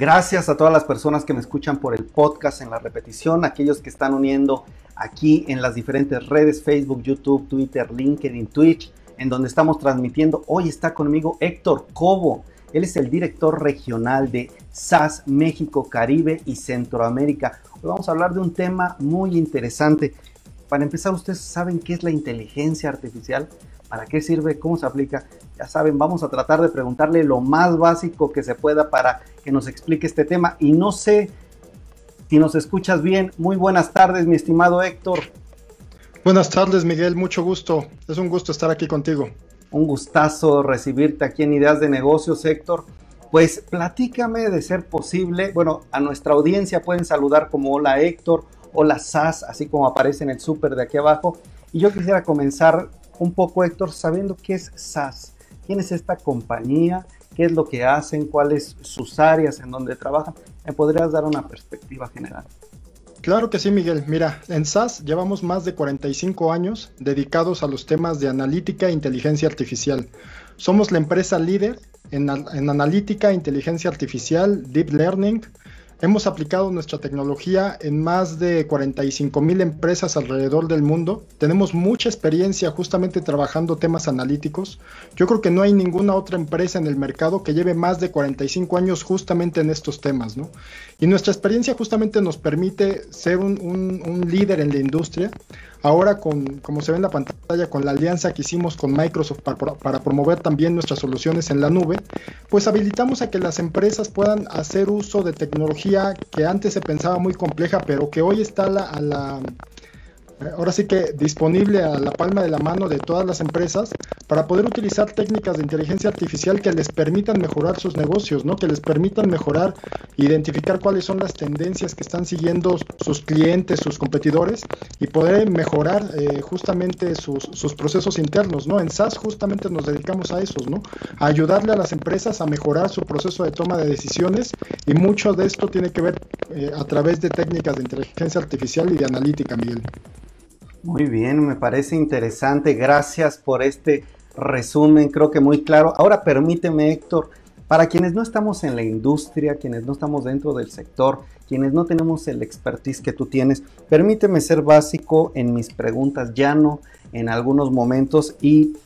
Gracias a todas las personas que me escuchan por el podcast en la repetición, aquellos que están uniendo aquí en las diferentes redes, Facebook, YouTube, Twitter, LinkedIn, Twitch, en donde estamos transmitiendo. Hoy está conmigo Héctor Cobo. Él es el director regional de SAS México, Caribe y Centroamérica. Hoy vamos a hablar de un tema muy interesante. Para empezar, ¿ustedes saben qué es la inteligencia artificial? ¿Para qué sirve? ¿Cómo se aplica? Ya saben, vamos a tratar de preguntarle lo más básico que se pueda para que nos explique este tema. Y no sé si nos escuchas bien. Muy buenas tardes, mi estimado Héctor. Buenas tardes, Miguel. Mucho gusto. Es un gusto estar aquí contigo. Un gustazo recibirte aquí en Ideas de Negocios, Héctor. Pues platícame de ser posible. Bueno, a nuestra audiencia pueden saludar como hola Héctor, hola SAS, así como aparece en el súper de aquí abajo. Y yo quisiera comenzar un poco, Héctor, sabiendo qué es SAS, quién es esta compañía, qué es lo que hacen, cuáles sus áreas en donde trabajan. ¿Me podrías dar una perspectiva general? Claro que sí, Miguel. Mira, en SAS llevamos más de 45 años dedicados a los temas de analítica e inteligencia artificial. Somos la empresa líder en, en analítica, inteligencia artificial, deep learning, Hemos aplicado nuestra tecnología en más de 45 mil empresas alrededor del mundo. Tenemos mucha experiencia justamente trabajando temas analíticos. Yo creo que no hay ninguna otra empresa en el mercado que lleve más de 45 años justamente en estos temas, ¿no? Y nuestra experiencia justamente nos permite ser un, un líder en la industria Ahora, con, como se ve en la pantalla, con la alianza que hicimos con Microsoft para, promover también nuestras soluciones en la nube, pues habilitamos a que las empresas puedan hacer uso de tecnología que antes se pensaba muy compleja, pero que hoy está a la ahora sí que disponible a la palma de la mano de todas las empresas para poder utilizar técnicas de inteligencia artificial que les permitan mejorar sus negocios, ¿no? Que les permitan mejorar, identificar cuáles son las tendencias que están siguiendo sus clientes, sus competidores y poder mejorar eh, justamente sus, procesos internos, ¿no? En SAS justamente nos dedicamos a eso, ¿no? A ayudarle a las empresas a mejorar su proceso de toma de decisiones y mucho de esto tiene que ver eh, a través de técnicas de inteligencia artificial y de analítica, Miguel. Muy bien, me parece interesante. Gracias por este resumen, creo que muy claro. Ahora permíteme, Héctor, para quienes no estamos en la industria, quienes no estamos dentro del sector, quienes no tenemos el expertise que tú tienes, permíteme ser básico en mis preguntas, llano en algunos momentos. ¿Y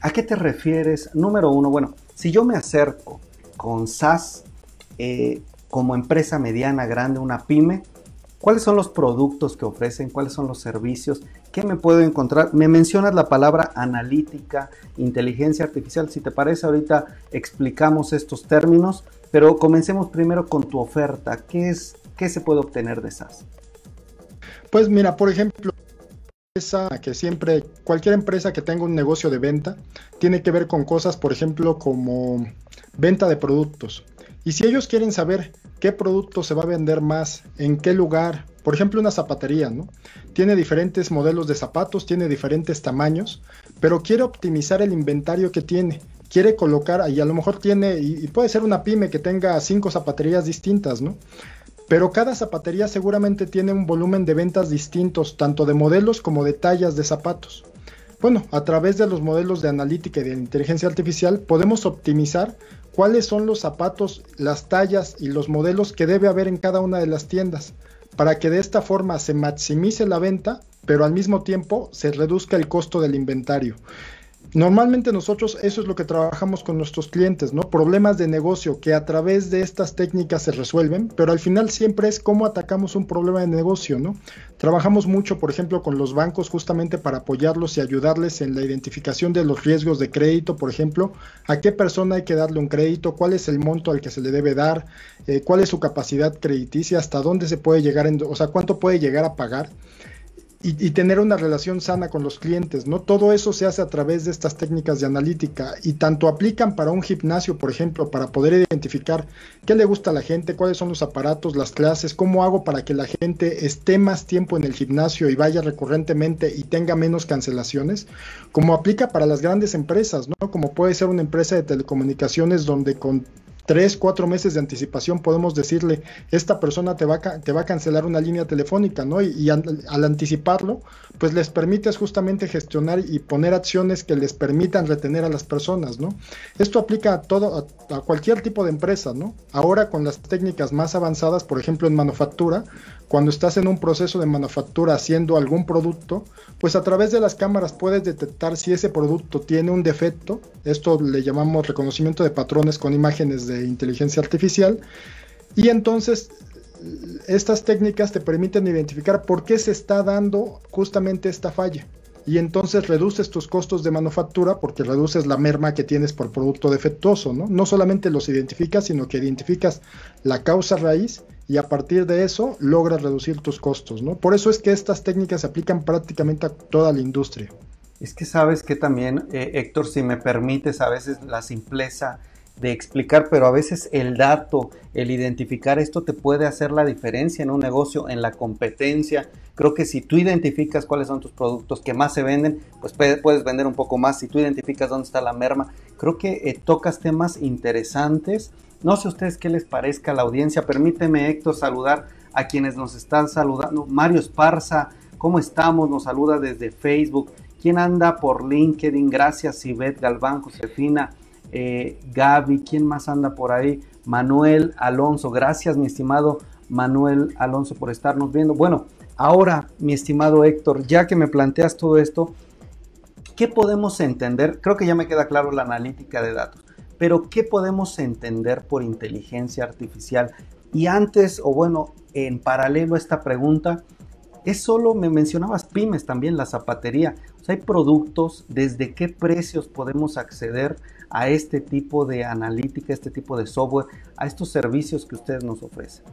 a qué te refieres? Número uno, bueno, si yo me acerco con SAS eh, como empresa mediana, grande, una pyme, ¿Cuáles son los productos que ofrecen? ¿Cuáles son los servicios? ¿Qué me puedo encontrar? Me mencionas la palabra analítica, inteligencia artificial. Si te parece, ahorita explicamos estos términos, pero comencemos primero con tu oferta. ¿Qué, es, qué se puede obtener de SAS? Pues mira, por ejemplo, que siempre, cualquier empresa que tenga un negocio de venta, tiene que ver con cosas, por ejemplo, como venta de productos. Y si ellos quieren saber qué producto se va a vender más, en qué lugar. Por ejemplo, una zapatería, ¿no? Tiene diferentes modelos de zapatos, tiene diferentes tamaños, pero quiere optimizar el inventario que tiene. Quiere colocar, y a lo mejor tiene, y, puede ser una pyme que tenga cinco zapaterías distintas, ¿no? Pero cada zapatería seguramente tiene un volumen de ventas distintos, tanto de modelos como de tallas de zapatos. Bueno, a través de los modelos de analítica y de inteligencia artificial podemos optimizar cuáles son los zapatos, las tallas y los modelos que debe haber en cada una de las tiendas, para que de esta forma se maximice la venta, pero al mismo tiempo se reduzca el costo del inventario. Normalmente nosotros eso es lo que trabajamos con nuestros clientes, ¿no? Problemas de negocio que a través de estas técnicas se resuelven, pero al final siempre es cómo atacamos un problema de negocio, ¿no? Trabajamos mucho, por ejemplo, con los bancos justamente para apoyarlos y ayudarles en la identificación de los riesgos de crédito, por ejemplo, a qué persona hay que darle un crédito, cuál es el monto al que se le debe dar, eh, cuál es su capacidad crediticia, hasta dónde se puede llegar, o sea, cuánto puede llegar a pagar y, tener una relación sana con los clientes, ¿no? Todo eso se hace a través de estas técnicas de analítica y tanto aplican para un gimnasio, por ejemplo, para poder identificar qué le gusta a la gente, cuáles son los aparatos, las clases, cómo hago para que la gente esté más tiempo en el gimnasio y vaya recurrentemente y tenga menos cancelaciones, como aplica para las grandes empresas, ¿no? Como puede ser una empresa de telecomunicaciones donde con tres, cuatro meses de anticipación podemos decirle, esta persona te va a, te va a cancelar una línea telefónica, ¿no? Y, al, anticiparlo, pues les permites justamente gestionar y poner acciones que les permitan retener a las personas, ¿no? Esto aplica a todo, a, cualquier tipo de empresa, ¿no? Ahora con las técnicas más avanzadas, por ejemplo en manufactura, cuando estás en un proceso de manufactura haciendo algún producto, pues a través de las cámaras puedes detectar si ese producto tiene un defecto. Esto le llamamos reconocimiento de patrones con imágenes de inteligencia artificial. Y entonces estas técnicas te permiten identificar por qué se está dando justamente esta falla. Y entonces reduces tus costos de manufactura porque reduces la merma que tienes por producto defectuoso, ¿no? No solamente los identificas, sino que identificas la causa raíz y a partir de eso logras reducir tus costos, ¿no? Por eso es que estas técnicas se aplican prácticamente a toda la industria. Es que sabes que también, eh, Héctor, si me permites, a veces la simpleza de explicar, pero a veces el dato, el identificar esto te puede hacer la diferencia en un negocio, en la competencia. Creo que si tú identificas cuáles son tus productos que más se venden, pues puedes vender un poco más. Si tú identificas dónde está la merma, creo que eh, tocas temas interesantes no sé ustedes qué les parezca la audiencia. Permíteme, Héctor, saludar a quienes nos están saludando. Mario Esparza, ¿cómo estamos? Nos saluda desde Facebook. ¿Quién anda por LinkedIn? Gracias, Ivette Galván, Josefina, eh, Gaby. ¿Quién más anda por ahí? Manuel Alonso. Gracias, mi estimado Manuel Alonso, por estarnos viendo. Bueno, ahora, mi estimado Héctor, ya que me planteas todo esto, ¿qué podemos entender? Creo que ya me queda claro la analítica de datos. Pero, ¿qué podemos entender por inteligencia artificial? Y antes, o bueno, en paralelo a esta pregunta, es solo, me mencionabas pymes también, la zapatería. O sea, hay productos, ¿desde qué precios podemos acceder a este tipo de analítica, este tipo de software, a estos servicios que ustedes nos ofrecen?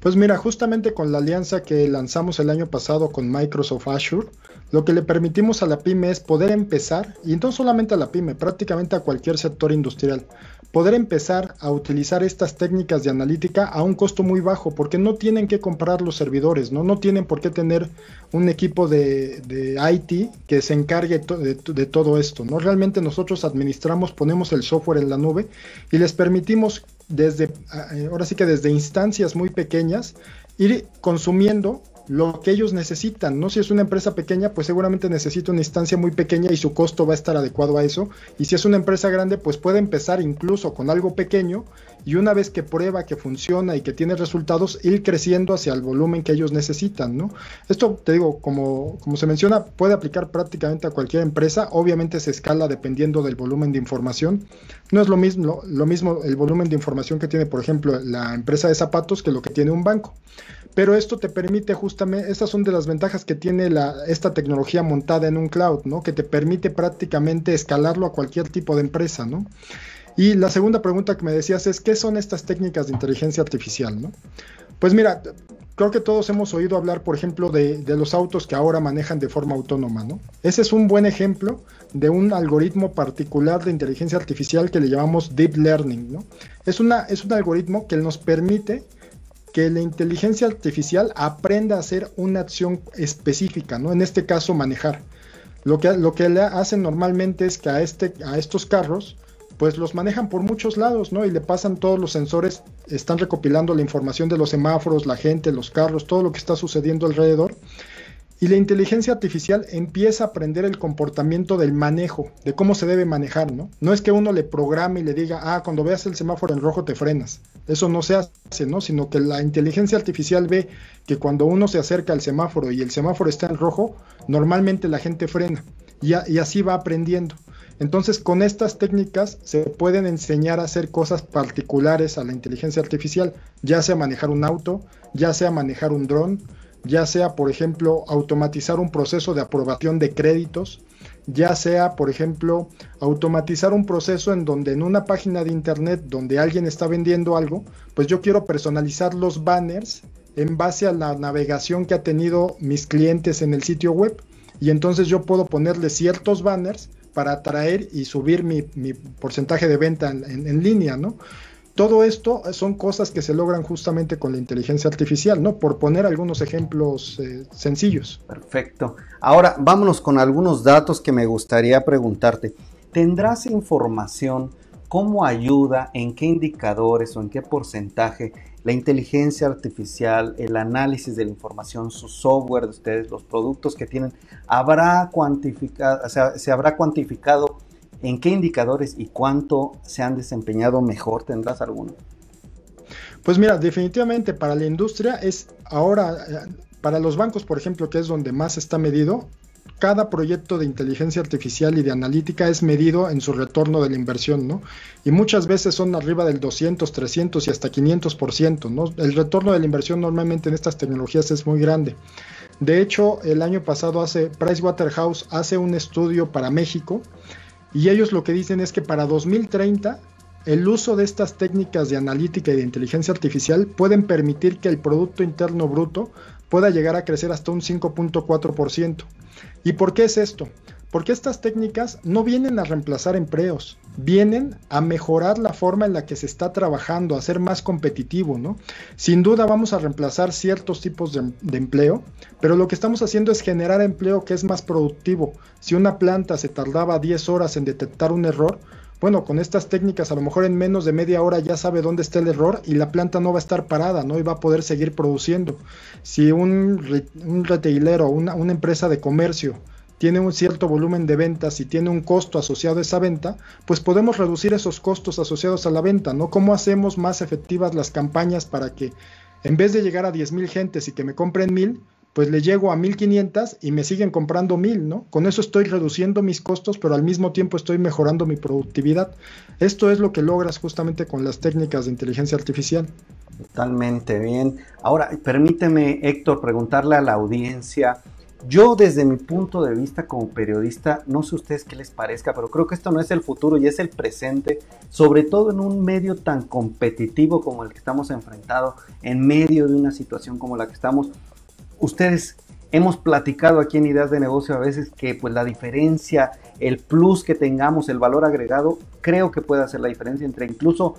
Pues mira, justamente con la alianza que lanzamos el año pasado con Microsoft Azure, lo que le permitimos a la pyme es poder empezar, y no solamente a la pyme, prácticamente a cualquier sector industrial, poder empezar a utilizar estas técnicas de analítica a un costo muy bajo, porque no tienen que comprar los servidores, no, no tienen por qué tener un equipo de, IT que se encargue de, de, todo esto. ¿no? Realmente nosotros administramos, ponemos el software en la nube y les permitimos desde, eh, ahora sí que desde instancias muy pequeñas, ir consumiendo lo que ellos necesitan, ¿no? Si es una empresa pequeña, pues seguramente necesita una instancia muy pequeña y su costo va a estar adecuado a eso. Y si es una empresa grande, pues puede empezar incluso con algo pequeño y una vez que prueba que funciona y que tiene resultados, ir creciendo hacia el volumen que ellos necesitan, ¿no? Esto, te digo, como, como se menciona, puede aplicar prácticamente a cualquier empresa. Obviamente se escala dependiendo del volumen de información. No es lo mismo, lo mismo el volumen de información que tiene, por ejemplo, la empresa de zapatos que lo que tiene un banco pero esto te permite justamente, estas son de las ventajas que tiene la, esta tecnología montada en un cloud, ¿no? Que te permite prácticamente escalarlo a cualquier tipo de empresa, ¿no? Y la segunda pregunta que me decías es, ¿qué son estas técnicas de inteligencia artificial, ¿no? Pues mira, creo que todos hemos oído hablar, por ejemplo, de, los autos que ahora manejan de forma autónoma, ¿no? Ese es un buen ejemplo de un algoritmo particular de inteligencia artificial que le llamamos deep learning, ¿no? Es, una, es un algoritmo que nos permite que la inteligencia artificial aprenda a hacer una acción específica, ¿no? En este caso, manejar. Lo que, lo que le hacen normalmente es que a, este, a estos carros, pues los manejan por muchos lados, ¿no? Y le pasan todos los sensores, están recopilando la información de los semáforos, la gente, los carros, todo lo que está sucediendo alrededor. Y la inteligencia artificial empieza a aprender el comportamiento del manejo, de cómo se debe manejar, ¿no? No es que uno le programe y le diga, ah, cuando veas el semáforo en rojo te frenas. Eso no se hace, ¿no? Sino que la inteligencia artificial ve que cuando uno se acerca al semáforo y el semáforo está en rojo, normalmente la gente frena. Y, y así va aprendiendo. Entonces, con estas técnicas se pueden enseñar a hacer cosas particulares a la inteligencia artificial, ya sea manejar un auto, ya sea manejar un dron, ya sea, por ejemplo, automatizar un proceso de aprobación de créditos, ya sea, por ejemplo, automatizar un proceso en donde en una página de internet donde alguien está vendiendo algo, pues yo quiero personalizar los banners en base a la navegación que ha tenido mis clientes en el sitio web. Y entonces yo puedo ponerle ciertos banners para atraer y subir mi, porcentaje de venta en, en línea, ¿no? Todo esto son cosas que se logran justamente con la inteligencia artificial, ¿no? Por poner algunos ejemplos eh, sencillos. Perfecto. Ahora, vámonos con algunos datos que me gustaría preguntarte. ¿Tendrás información ¿cómo ayuda, en qué indicadores o en qué porcentaje la inteligencia artificial, el análisis de la información, su software de ustedes, los productos que tienen, habrá cuantificado, o sea, se habrá cuantificado en qué indicadores y cuánto se han desempeñado mejor? ¿Tendrás alguno? Pues mira, definitivamente para la industria es ahora, eh, para los bancos, por ejemplo, que es donde más está medido, cada proyecto de inteligencia artificial y de analítica es medido en su retorno de la inversión, ¿no? Y muchas veces son arriba del 200, 300 y hasta 500%, ¿no? El retorno de la inversión normalmente en estas tecnologías es muy grande. De hecho, el año pasado hace Pricewaterhouse hace un estudio para México y ellos lo que dicen es que para 2030 el uso de estas técnicas de analítica y de inteligencia artificial pueden permitir que el Producto Interno Bruto pueda llegar a crecer hasta un 5.4%. ¿Y por qué es esto? Porque estas técnicas no vienen a reemplazar empleos, vienen a mejorar la forma en la que se está trabajando, a ser más competitivo, ¿no? Sin duda vamos a reemplazar ciertos tipos de, empleo, pero lo que estamos haciendo es generar empleo que es más productivo. Si una planta se tardaba 10 horas en detectar un error, bueno, con estas técnicas a lo mejor en menos de media hora ya sabe dónde está el error y la planta no va a estar parada, ¿no? Y va a poder seguir produciendo. Si un, un retailero, una, una empresa de comercio tiene un cierto volumen de ventas y tiene un costo asociado a esa venta, pues podemos reducir esos costos asociados a la venta, ¿no? ¿Cómo hacemos más efectivas las campañas para que en vez de llegar a 10.000 gentes y que me compren 1.000, pues le llego a 1500 y me siguen comprando 1000, ¿no? Con eso estoy reduciendo mis costos, pero al mismo tiempo estoy mejorando mi productividad. Esto es lo que logras justamente con las técnicas de inteligencia artificial. Totalmente bien. Ahora, permíteme, Héctor, preguntarle a la audiencia. Yo desde mi punto de vista como periodista, no sé ustedes qué les parezca, pero creo que esto no es el futuro y es el presente, sobre todo en un medio tan competitivo como el que estamos enfrentado, en medio de una situación como la que estamos ustedes hemos platicado aquí en Ideas de Negocio a veces que pues la diferencia, el plus que tengamos, el valor agregado, creo que puede hacer la diferencia entre incluso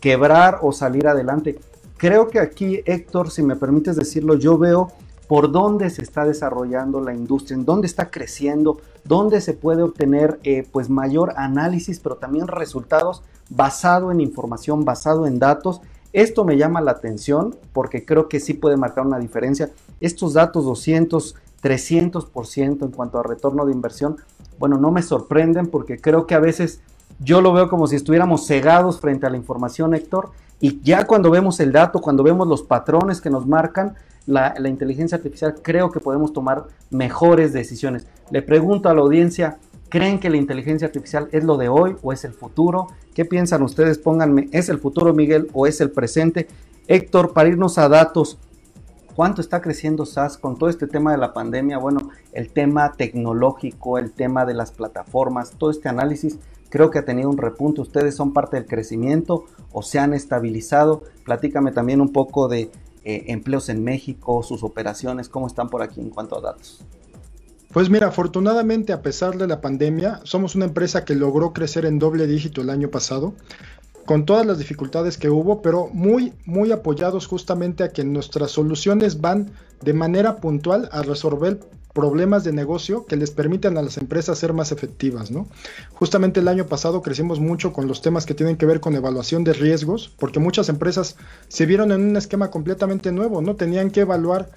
quebrar o salir adelante. Creo que aquí, Héctor, si me permites decirlo, yo veo por dónde se está desarrollando la industria, en dónde está creciendo, dónde se puede obtener eh, pues mayor análisis, pero también resultados basado en información, basado en datos esto me llama la atención porque creo que sí puede marcar una diferencia. Estos datos 200, 300% en cuanto a retorno de inversión, bueno, no me sorprenden porque creo que a veces yo lo veo como si estuviéramos cegados frente a la información, Héctor, y ya cuando vemos el dato, cuando vemos los patrones que nos marcan, la, inteligencia artificial, creo que podemos tomar mejores decisiones. Le pregunto a la audiencia, ¿Creen que la inteligencia artificial es lo de hoy o es el futuro? ¿Qué piensan ustedes? Pónganme, ¿es el futuro, Miguel, o es el presente? Héctor, para irnos a datos, ¿cuánto está creciendo SAS con todo este tema de la pandemia? Bueno, el tema tecnológico, el tema de las plataformas, todo este análisis, creo que ha tenido un repunte. ¿Ustedes son parte del crecimiento o se han estabilizado? Platícame también un poco de eh, empleos en México, sus operaciones, cómo están por aquí en cuanto a datos. Pues mira, afortunadamente a pesar de la pandemia, somos una empresa que logró crecer en doble dígito el año pasado, con todas las dificultades que hubo, pero muy, muy apoyados justamente a que nuestras soluciones van de manera puntual a resolver problemas de negocio que les permitan a las empresas ser más efectivas, ¿no? Justamente el año pasado crecimos mucho con los temas que tienen que ver con evaluación de riesgos, porque muchas empresas se vieron en un esquema completamente nuevo, ¿no? Tenían que evaluar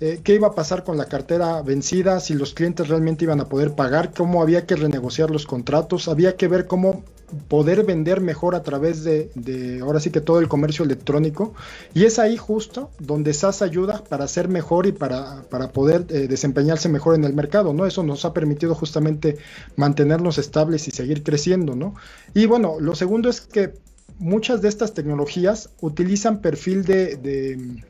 eh, qué iba a pasar con la cartera vencida, si los clientes realmente iban a poder pagar, cómo había que renegociar los contratos, había que ver cómo poder vender mejor a través de, ahora sí que todo el comercio electrónico. Y es ahí justo donde SAS ayuda para ser mejor y para, para poder eh, desempeñarse mejor en el mercado, ¿no? Eso nos ha permitido justamente mantenernos estables y seguir creciendo, ¿no? Y bueno, lo segundo es que muchas de estas tecnologías utilizan perfil de,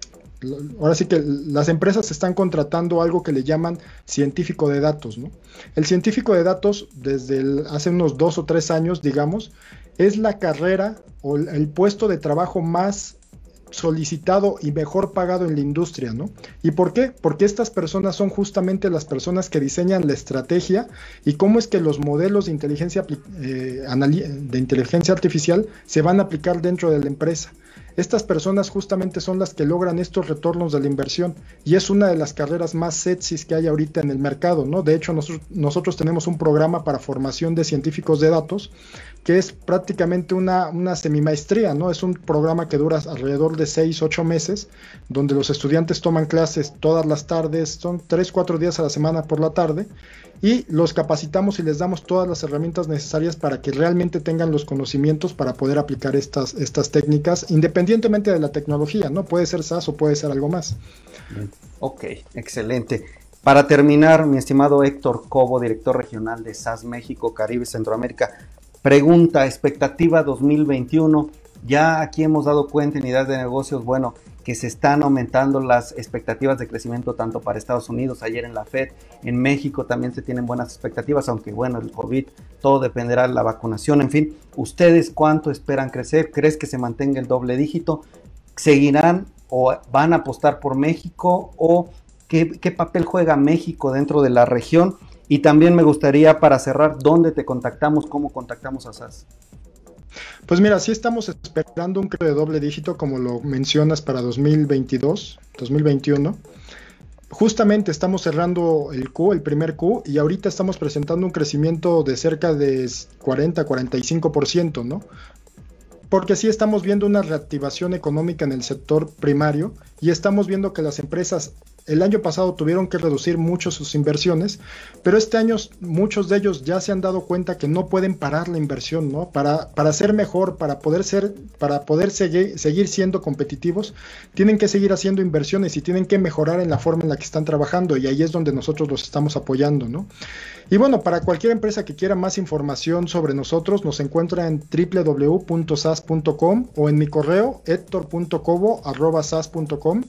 ahora sí que las empresas están contratando algo que le llaman científico de datos, ¿no? El científico de datos, desde hace unos dos o tres años, digamos, es la carrera o el puesto de trabajo más solicitado y mejor pagado en la industria, ¿no? ¿Y por qué? Porque estas personas son justamente las personas que diseñan la estrategia y cómo es que los modelos de inteligencia, eh, de inteligencia artificial se van a aplicar dentro de la empresa. Estas personas justamente son las que logran estos retornos de la inversión y es una de las carreras más sexys que hay ahorita en el mercado, ¿no? De hecho, nosotros, tenemos un programa para formación de científicos de datos que es prácticamente una, una semimaestría, ¿no? Es un programa que dura alrededor de 6, 8 meses, donde los estudiantes toman clases todas las tardes, son 3, 4 días a la semana por la tarde, y los capacitamos y les damos todas las herramientas necesarias para que realmente tengan los conocimientos para poder aplicar estas, estas técnicas, independientemente de la tecnología, ¿no? Puede ser SaaS o puede ser algo más. Ok, excelente. Para terminar, mi estimado Héctor Cobo, director regional de SAS México, Caribe, Centroamérica, Pregunta, expectativa 2021. Ya aquí hemos dado cuenta en ideas de negocios, bueno, que se están aumentando las expectativas de crecimiento tanto para Estados Unidos, ayer en la Fed, en México también se tienen buenas expectativas, aunque bueno, el COVID, todo dependerá de la vacunación, en fin, ¿ustedes cuánto esperan crecer? ¿Crees que se mantenga el doble dígito? ¿Seguirán o van a apostar por México o qué, papel juega México dentro de la región? Y también me gustaría, para cerrar, ¿dónde te contactamos? ¿Cómo contactamos a SAS? Pues mira, sí estamos esperando un creo de doble dígito, como lo mencionas, para 2022, 2021. Justamente estamos cerrando el Q, el primer Q, y ahorita estamos presentando un crecimiento de cerca de 40-45%, ¿no? Porque sí estamos viendo una reactivación económica en el sector primario y estamos viendo que las empresas el año pasado tuvieron que reducir mucho sus inversiones, pero este año muchos de ellos ya se han dado cuenta que no pueden parar la inversión, ¿no? Para, para ser mejor, para poder ser, para poder seguir, seguir siendo competitivos, tienen que seguir haciendo inversiones y tienen que mejorar en la forma en la que están trabajando y ahí es donde nosotros los estamos apoyando, ¿no? Y bueno, para cualquier empresa que quiera más información sobre nosotros, nos encuentra en www.sas.com o en mi correo hector.cobo.sas.com.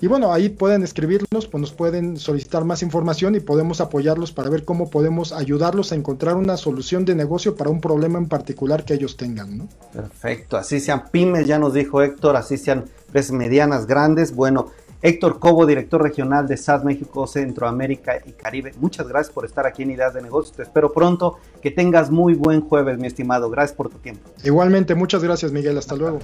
Y bueno, ahí pueden escribirnos, pues nos pueden solicitar más información y podemos apoyarlos para ver cómo podemos ayudarlos a encontrar una solución de negocio para un problema en particular que ellos tengan. ¿no? Perfecto, así sean pymes, ya nos dijo Héctor, así sean empresas medianas, grandes. Bueno, Héctor Cobo, director regional de SAS México, Centroamérica y Caribe. Muchas gracias por estar aquí en Ideas de Negocios. Te espero pronto. Que tengas muy buen jueves, mi estimado. Gracias por tu tiempo. Igualmente, muchas gracias, Miguel. Hasta luego.